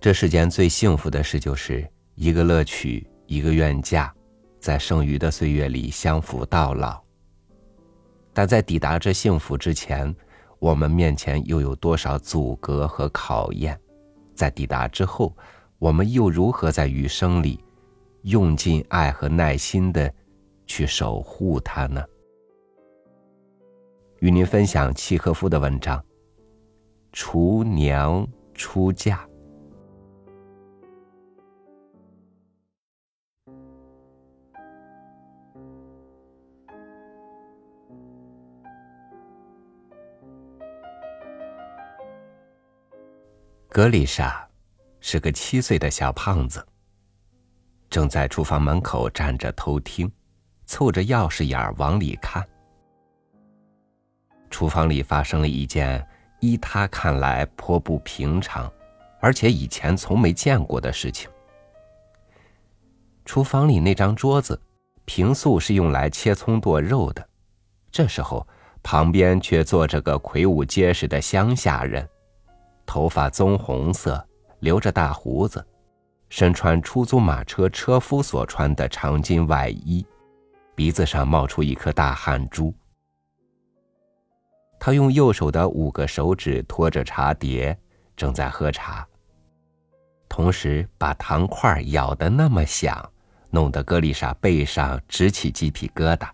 这世间最幸福的事，就是一个乐取，一个愿嫁，在剩余的岁月里相扶到老。但在抵达这幸福之前，我们面前又有多少阻隔和考验？在抵达之后，我们又如何在余生里，用尽爱和耐心的去守护它呢？与您分享契诃夫的文章《厨娘出嫁》。格丽莎是个七岁的小胖子，正在厨房门口站着偷听，凑着钥匙眼儿往里看。厨房里发生了一件依他看来颇不平常，而且以前从没见过的事情。厨房里那张桌子，平素是用来切葱剁肉的，这时候旁边却坐着个魁梧结实的乡下人。头发棕红色，留着大胡子，身穿出租马车车夫所穿的长襟外衣，鼻子上冒出一颗大汗珠。他用右手的五个手指托着茶碟，正在喝茶，同时把糖块咬得那么响，弄得格丽莎背上直起鸡皮疙瘩。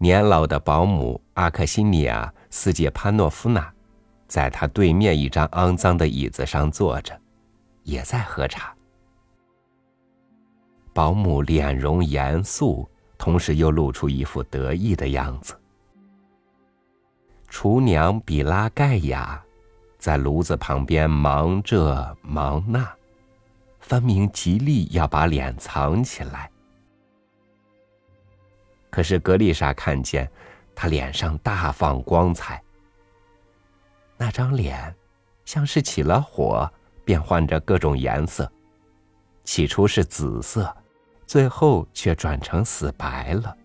年老的保姆阿克西尼亚·斯捷潘诺夫娜，在他对面一张肮脏的椅子上坐着，也在喝茶。保姆脸容严肃，同时又露出一副得意的样子。厨娘比拉盖亚，在炉子旁边忙这忙那，分明极力要把脸藏起来。可是格丽莎看见，他脸上大放光彩。那张脸，像是起了火，变换着各种颜色。起初是紫色，最后却转成死白了。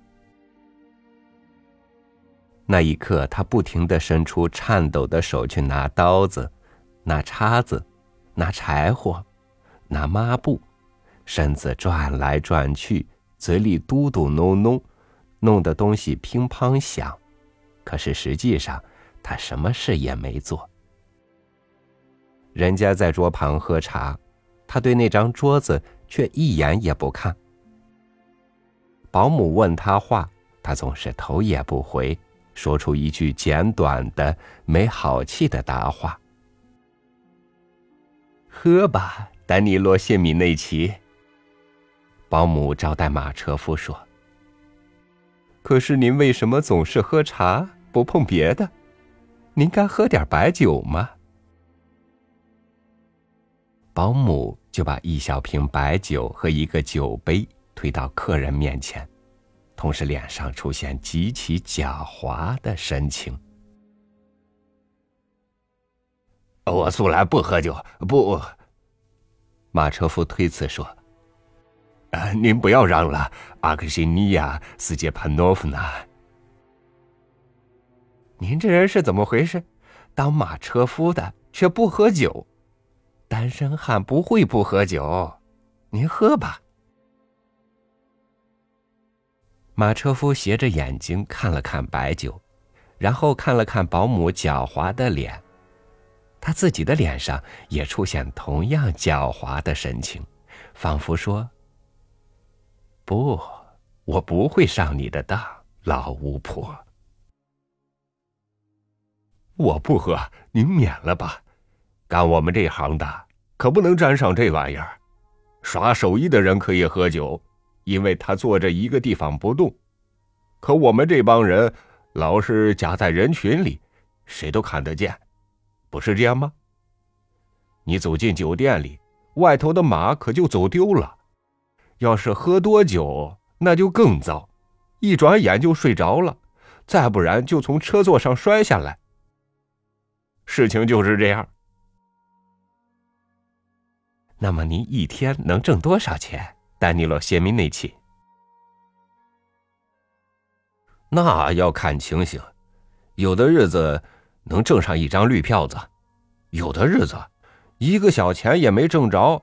那一刻，他不停的伸出颤抖的手去拿刀子、拿叉子、拿柴火、拿抹布，身子转来转去，嘴里嘟嘟哝哝。弄得东西乒乓响，可是实际上他什么事也没做。人家在桌旁喝茶，他对那张桌子却一眼也不看。保姆问他话，他总是头也不回，说出一句简短的、没好气的答话：“喝吧，丹尼洛·谢米内奇。”保姆招待马车夫说。可是您为什么总是喝茶不碰别的？您该喝点白酒吗？保姆就把一小瓶白酒和一个酒杯推到客人面前，同时脸上出现极其狡猾的神情。我素来不喝酒，不。马车夫推辞说。啊，您不要嚷了，阿克西尼亚·斯捷潘诺夫娜。您这人是怎么回事？当马车夫的却不喝酒，单身汉不会不喝酒。您喝吧。马车夫斜着眼睛看了看白酒，然后看了看保姆狡猾的脸，他自己的脸上也出现同样狡猾的神情，仿佛说。不，我不会上你的当，老巫婆。我不喝，您免了吧。干我们这行的，可不能沾上这玩意儿。耍手艺的人可以喝酒，因为他坐着一个地方不动。可我们这帮人，老是夹在人群里，谁都看得见，不是这样吗？你走进酒店里，外头的马可就走丢了。要是喝多酒，那就更糟，一转眼就睡着了，再不然就从车座上摔下来。事情就是这样。那么您一天能挣多少钱，丹尼洛·谢米内奇？那要看情形，有的日子能挣上一张绿票子。有的日子，一个小钱也没挣着，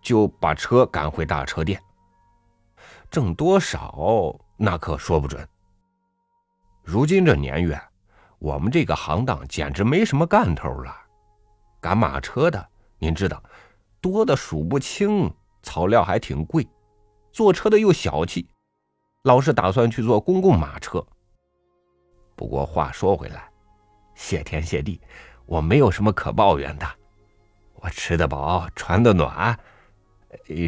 就把车赶回大车店。挣多少那可说不准。如今这年月，我们这个行当简直没什么干头了。赶马车的，您知道，多的数不清，草料还挺贵，坐车的又小气，老是打算去坐公共马车。不过话说回来，谢天谢地。我没有什么可抱怨的，我吃得饱，穿得暖，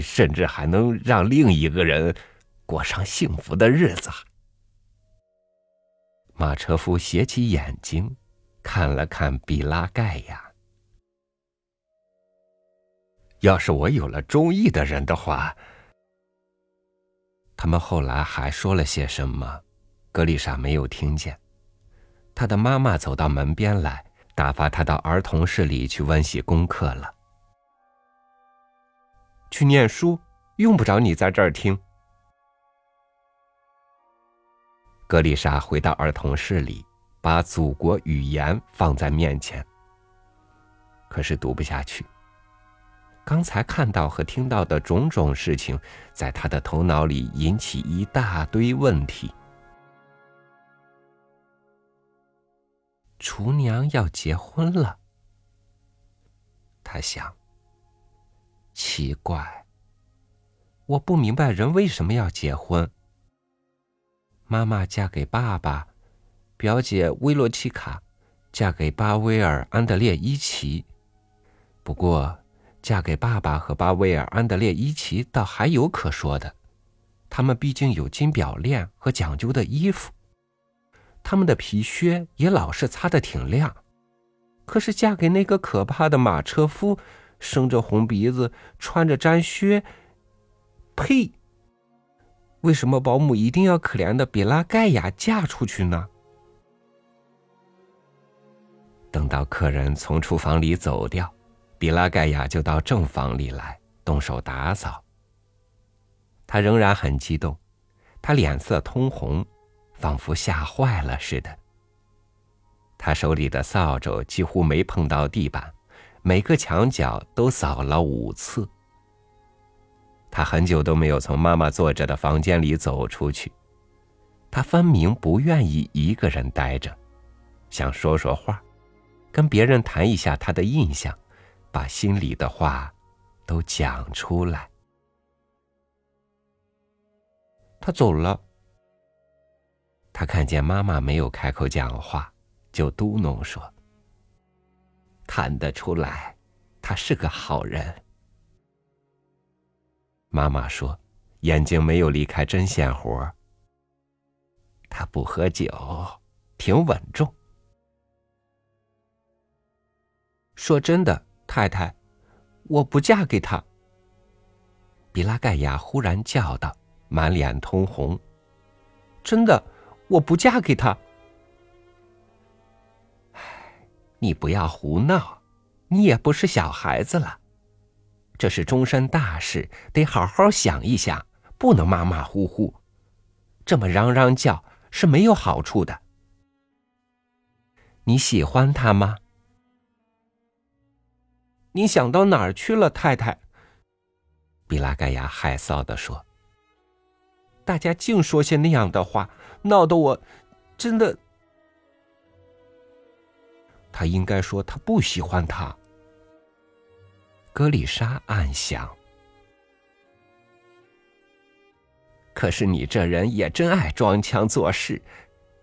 甚至还能让另一个人过上幸福的日子。马车夫斜起眼睛，看了看比拉盖亚。要是我有了中意的人的话，他们后来还说了些什么？格丽莎没有听见。他的妈妈走到门边来。打发他到儿童室里去温习功课了。去念书，用不着你在这儿听。格丽莎回到儿童室里，把祖国语言放在面前。可是读不下去。刚才看到和听到的种种事情，在他的头脑里引起一大堆问题。厨娘要结婚了，他想。奇怪，我不明白人为什么要结婚。妈妈嫁给爸爸，表姐薇洛奇卡嫁给巴威尔安德烈伊奇。不过，嫁给爸爸和巴威尔安德烈伊奇倒还有可说的，他们毕竟有金表链和讲究的衣服。他们的皮靴也老是擦得挺亮，可是嫁给那个可怕的马车夫，生着红鼻子，穿着毡靴，呸！为什么保姆一定要可怜的比拉盖亚嫁出去呢？等到客人从厨房里走掉，比拉盖亚就到正房里来动手打扫。他仍然很激动，他脸色通红。仿佛吓坏了似的。他手里的扫帚几乎没碰到地板，每个墙角都扫了五次。他很久都没有从妈妈坐着的房间里走出去，他分明不愿意一个人待着，想说说话，跟别人谈一下他的印象，把心里的话都讲出来。他走了。他看见妈妈没有开口讲话，就嘟哝说：“看得出来，他是个好人。”妈妈说：“眼睛没有离开针线活。他不喝酒，挺稳重。”说真的，太太，我不嫁给他。”比拉盖亚忽然叫道，满脸通红。“真的。”我不嫁给他。你不要胡闹，你也不是小孩子了，这是终身大事，得好好想一想，不能马马虎虎，这么嚷嚷叫是没有好处的。你喜欢他吗？你想到哪儿去了，太太？比拉盖亚害臊的说。大家净说些那样的话。闹得我真的，他应该说他不喜欢他。格丽莎暗想。可是你这人也真爱装腔作势，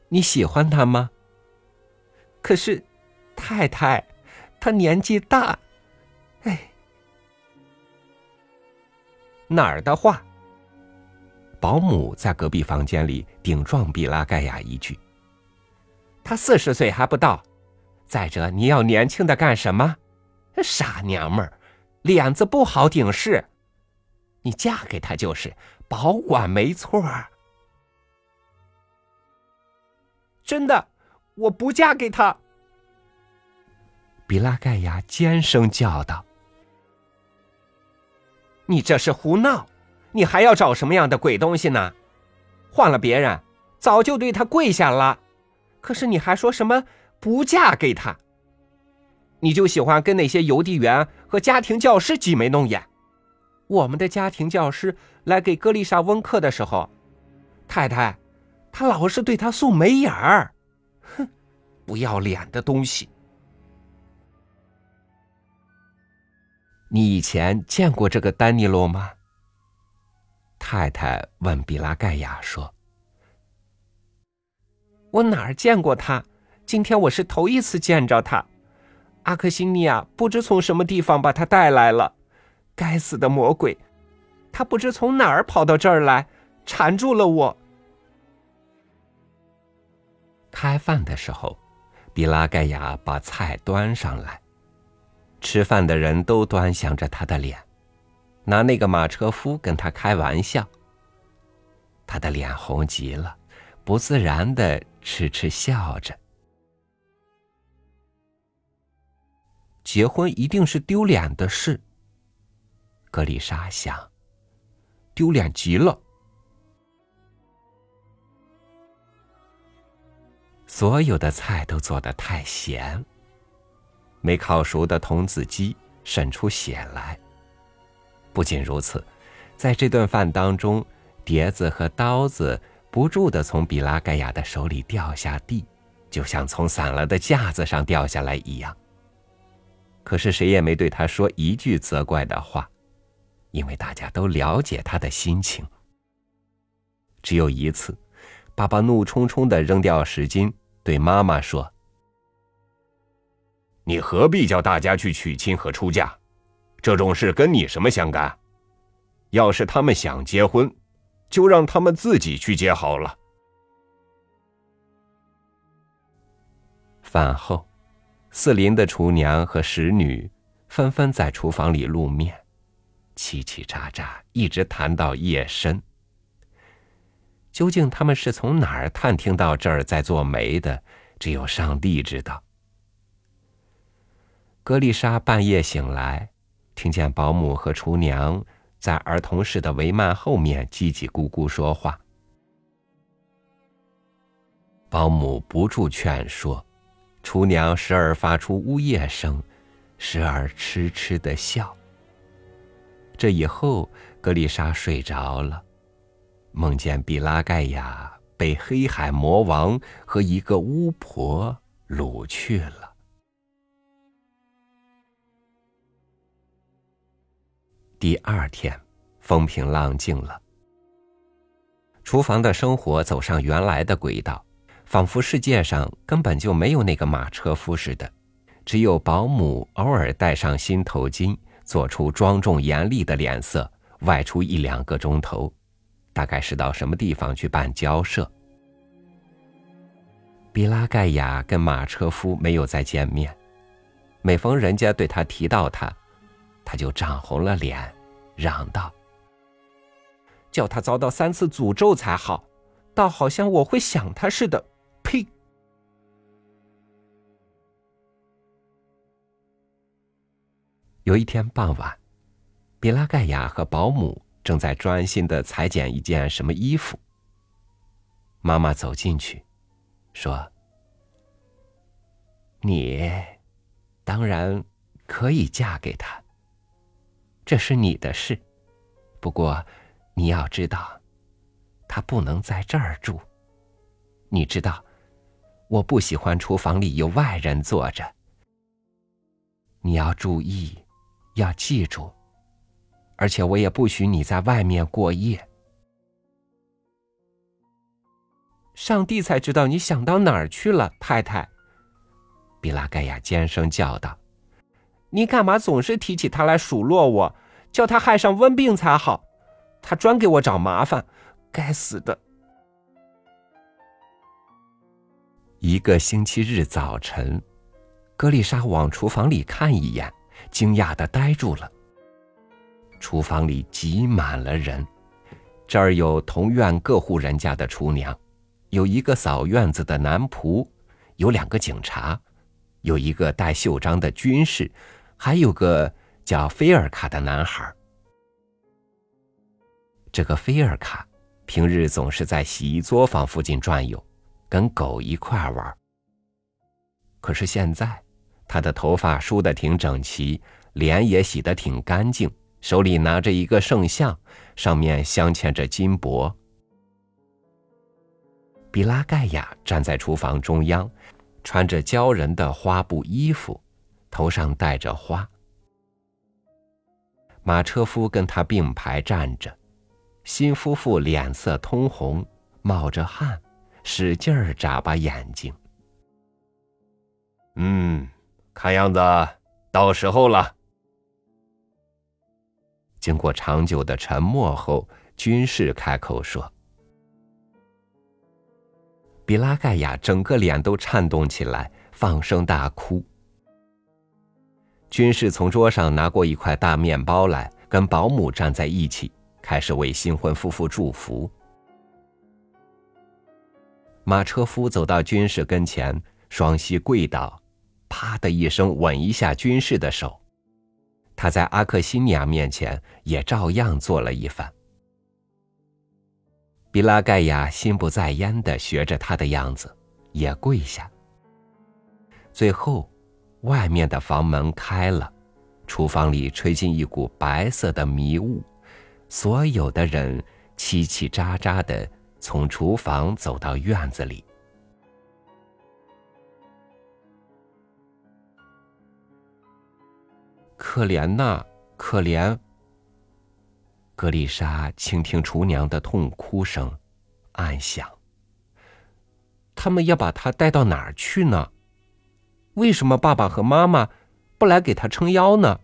你喜欢他吗？可是，太太，他年纪大，哎，哪儿的话？保姆在隔壁房间里顶撞比拉盖亚一句：“他四十岁还不到，再者你要年轻的干什么？傻娘们儿，脸子不好顶事。你嫁给他就是保管没错。真的，我不嫁给他。”比拉盖亚尖声叫道：“你这是胡闹！”你还要找什么样的鬼东西呢？换了别人，早就对他跪下了。可是你还说什么不嫁给他。你就喜欢跟那些邮递员和家庭教师挤眉弄眼。我们的家庭教师来给格丽莎温课的时候，太太，他老是对他送眉眼儿。哼，不要脸的东西！你以前见过这个丹尼罗吗？太太问比拉盖亚说：“我哪儿见过他？今天我是头一次见着他。阿克西尼亚不知从什么地方把他带来了。该死的魔鬼！他不知从哪儿跑到这儿来，缠住了我。”开饭的时候，比拉盖亚把菜端上来，吃饭的人都端详着他的脸。拿那个马车夫跟他开玩笑，他的脸红极了，不自然的痴痴笑着。结婚一定是丢脸的事，格丽莎想，丢脸极了。所有的菜都做的太咸，没烤熟的童子鸡渗出血来。不仅如此，在这顿饭当中，碟子和刀子不住的从比拉盖亚的手里掉下地，就像从散了的架子上掉下来一样。可是谁也没对他说一句责怪的话，因为大家都了解他的心情。只有一次，爸爸怒冲冲的扔掉石巾，对妈妈说：“你何必叫大家去娶亲和出嫁？”这种事跟你什么相干？要是他们想结婚，就让他们自己去结好了。饭后，四邻的厨娘和使女纷纷在厨房里露面，叽叽喳喳，一直谈到夜深。究竟他们是从哪儿探听到这儿在做媒的？只有上帝知道。格丽莎半夜醒来。听见保姆和厨娘在儿童室的帷幔后面叽叽咕咕说话，保姆不住劝说，厨娘时而发出呜咽声，时而痴痴的笑。这以后，格丽莎睡着了，梦见比拉盖亚被黑海魔王和一个巫婆掳去了。第二天，风平浪静了。厨房的生活走上原来的轨道，仿佛世界上根本就没有那个马车夫似的。只有保姆偶尔戴上新头巾，做出庄重严厉的脸色，外出一两个钟头，大概是到什么地方去办交涉。比拉盖亚跟马车夫没有再见面，每逢人家对他提到他。他就涨红了脸，嚷道：“叫他遭到三次诅咒才好，倒好像我会想他似的。”有一天傍晚，比拉盖亚和保姆正在专心的裁剪一件什么衣服。妈妈走进去，说：“你当然可以嫁给他。”这是你的事，不过你要知道，他不能在这儿住。你知道，我不喜欢厨房里有外人坐着。你要注意，要记住，而且我也不许你在外面过夜。上帝才知道你想到哪儿去了，太太。比拉盖亚尖声叫道。你干嘛总是提起他来数落我，叫他害上瘟病才好？他专给我找麻烦，该死的！一个星期日早晨，格丽莎往厨房里看一眼，惊讶的呆住了。厨房里挤满了人，这儿有同院各户人家的厨娘，有一个扫院子的男仆，有两个警察，有一个戴袖章的军士。还有个叫菲尔卡的男孩。这个菲尔卡平日总是在洗衣作坊附近转悠，跟狗一块玩。可是现在，他的头发梳得挺整齐，脸也洗得挺干净，手里拿着一个圣像，上面镶嵌着金箔。比拉盖亚站在厨房中央，穿着娇人的花布衣服，头上戴着花。马车夫跟他并排站着，新夫妇脸色通红，冒着汗，使劲儿眨巴眼睛。嗯，看样子到时候了。经过长久的沉默后，军士开口说。比拉盖亚整个脸都颤动起来，放声大哭。军士从桌上拿过一块大面包来，跟保姆站在一起，开始为新婚夫妇祝福。马车夫走到军士跟前，双膝跪倒，啪的一声吻一下军士的手。他在阿克西尼亚面前也照样做了一番。比拉盖亚心不在焉的学着他的样子，也跪下。最后，外面的房门开了，厨房里吹进一股白色的迷雾，所有的人叽叽喳喳的从厨房走到院子里。可怜呐，可怜。格丽莎倾听厨娘的痛哭声，暗想：他们要把他带到哪儿去呢？为什么爸爸和妈妈不来给他撑腰呢？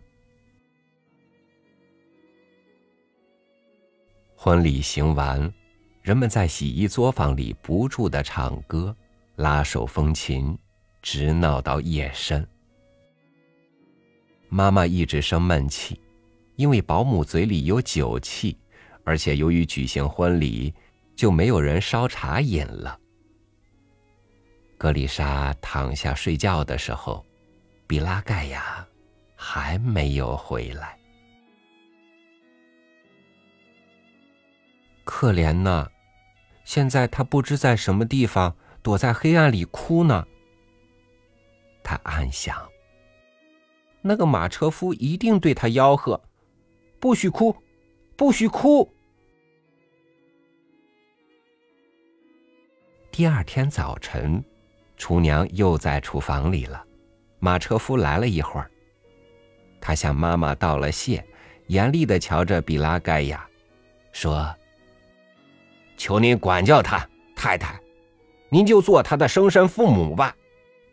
婚礼行完，人们在洗衣作坊里不住的唱歌、拉手风琴，直闹到夜深。妈妈一直生闷气。因为保姆嘴里有酒气，而且由于举行婚礼，就没有人烧茶饮了。格丽莎躺下睡觉的时候，比拉盖亚还没有回来。可怜呢，现在他不知在什么地方，躲在黑暗里哭呢。他暗想：那个马车夫一定对他吆喝。不许哭，不许哭。第二天早晨，厨娘又在厨房里了。马车夫来了一会儿，他向妈妈道了谢，严厉的瞧着比拉盖亚，说：“求您管教他，太太，您就做他的生身父母吧。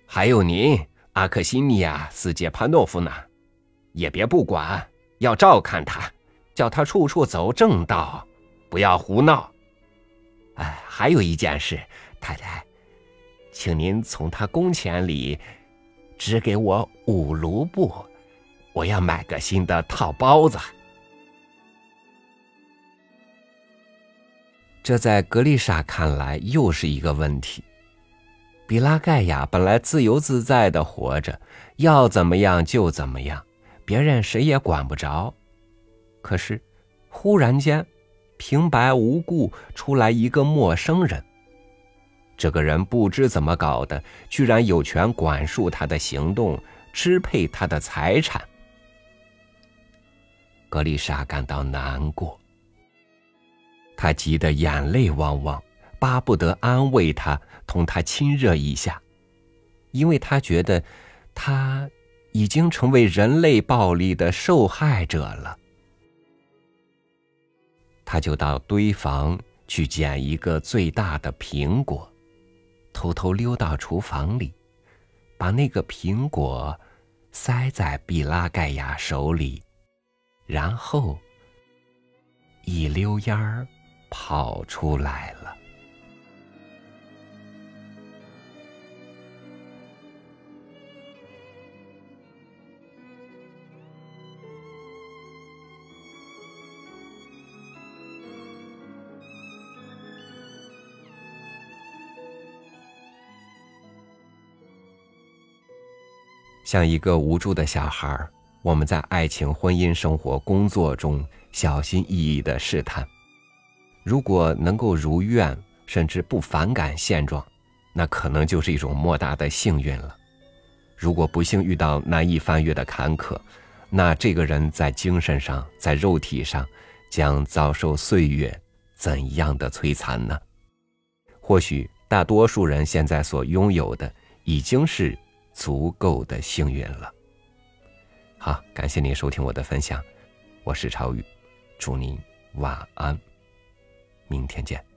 还有您，阿克西尼亚·斯杰潘诺夫呢，也别不管。”要照看他，叫他处处走正道，不要胡闹。哎，还有一件事，太太，请您从他工钱里支给我五卢布，我要买个新的套包子。这在格丽莎看来又是一个问题。比拉盖亚本来自由自在的活着，要怎么样就怎么样。别人谁也管不着，可是，忽然间，平白无故出来一个陌生人。这个人不知怎么搞的，居然有权管束他的行动，支配他的财产。格丽莎感到难过，她急得眼泪汪汪，巴不得安慰他，同他亲热一下，因为他觉得他。已经成为人类暴力的受害者了，他就到堆房去捡一个最大的苹果，偷偷溜到厨房里，把那个苹果塞在毕拉盖亚手里，然后一溜烟儿跑出来了。像一个无助的小孩我们在爱情、婚姻、生活、工作中小心翼翼的试探。如果能够如愿，甚至不反感现状，那可能就是一种莫大的幸运了。如果不幸遇到难以翻越的坎坷，那这个人在精神上、在肉体上，将遭受岁月怎样的摧残呢？或许大多数人现在所拥有的，已经是足够的幸运了。好，感谢您收听我的分享，我是朝宇，祝您晚安，明天见。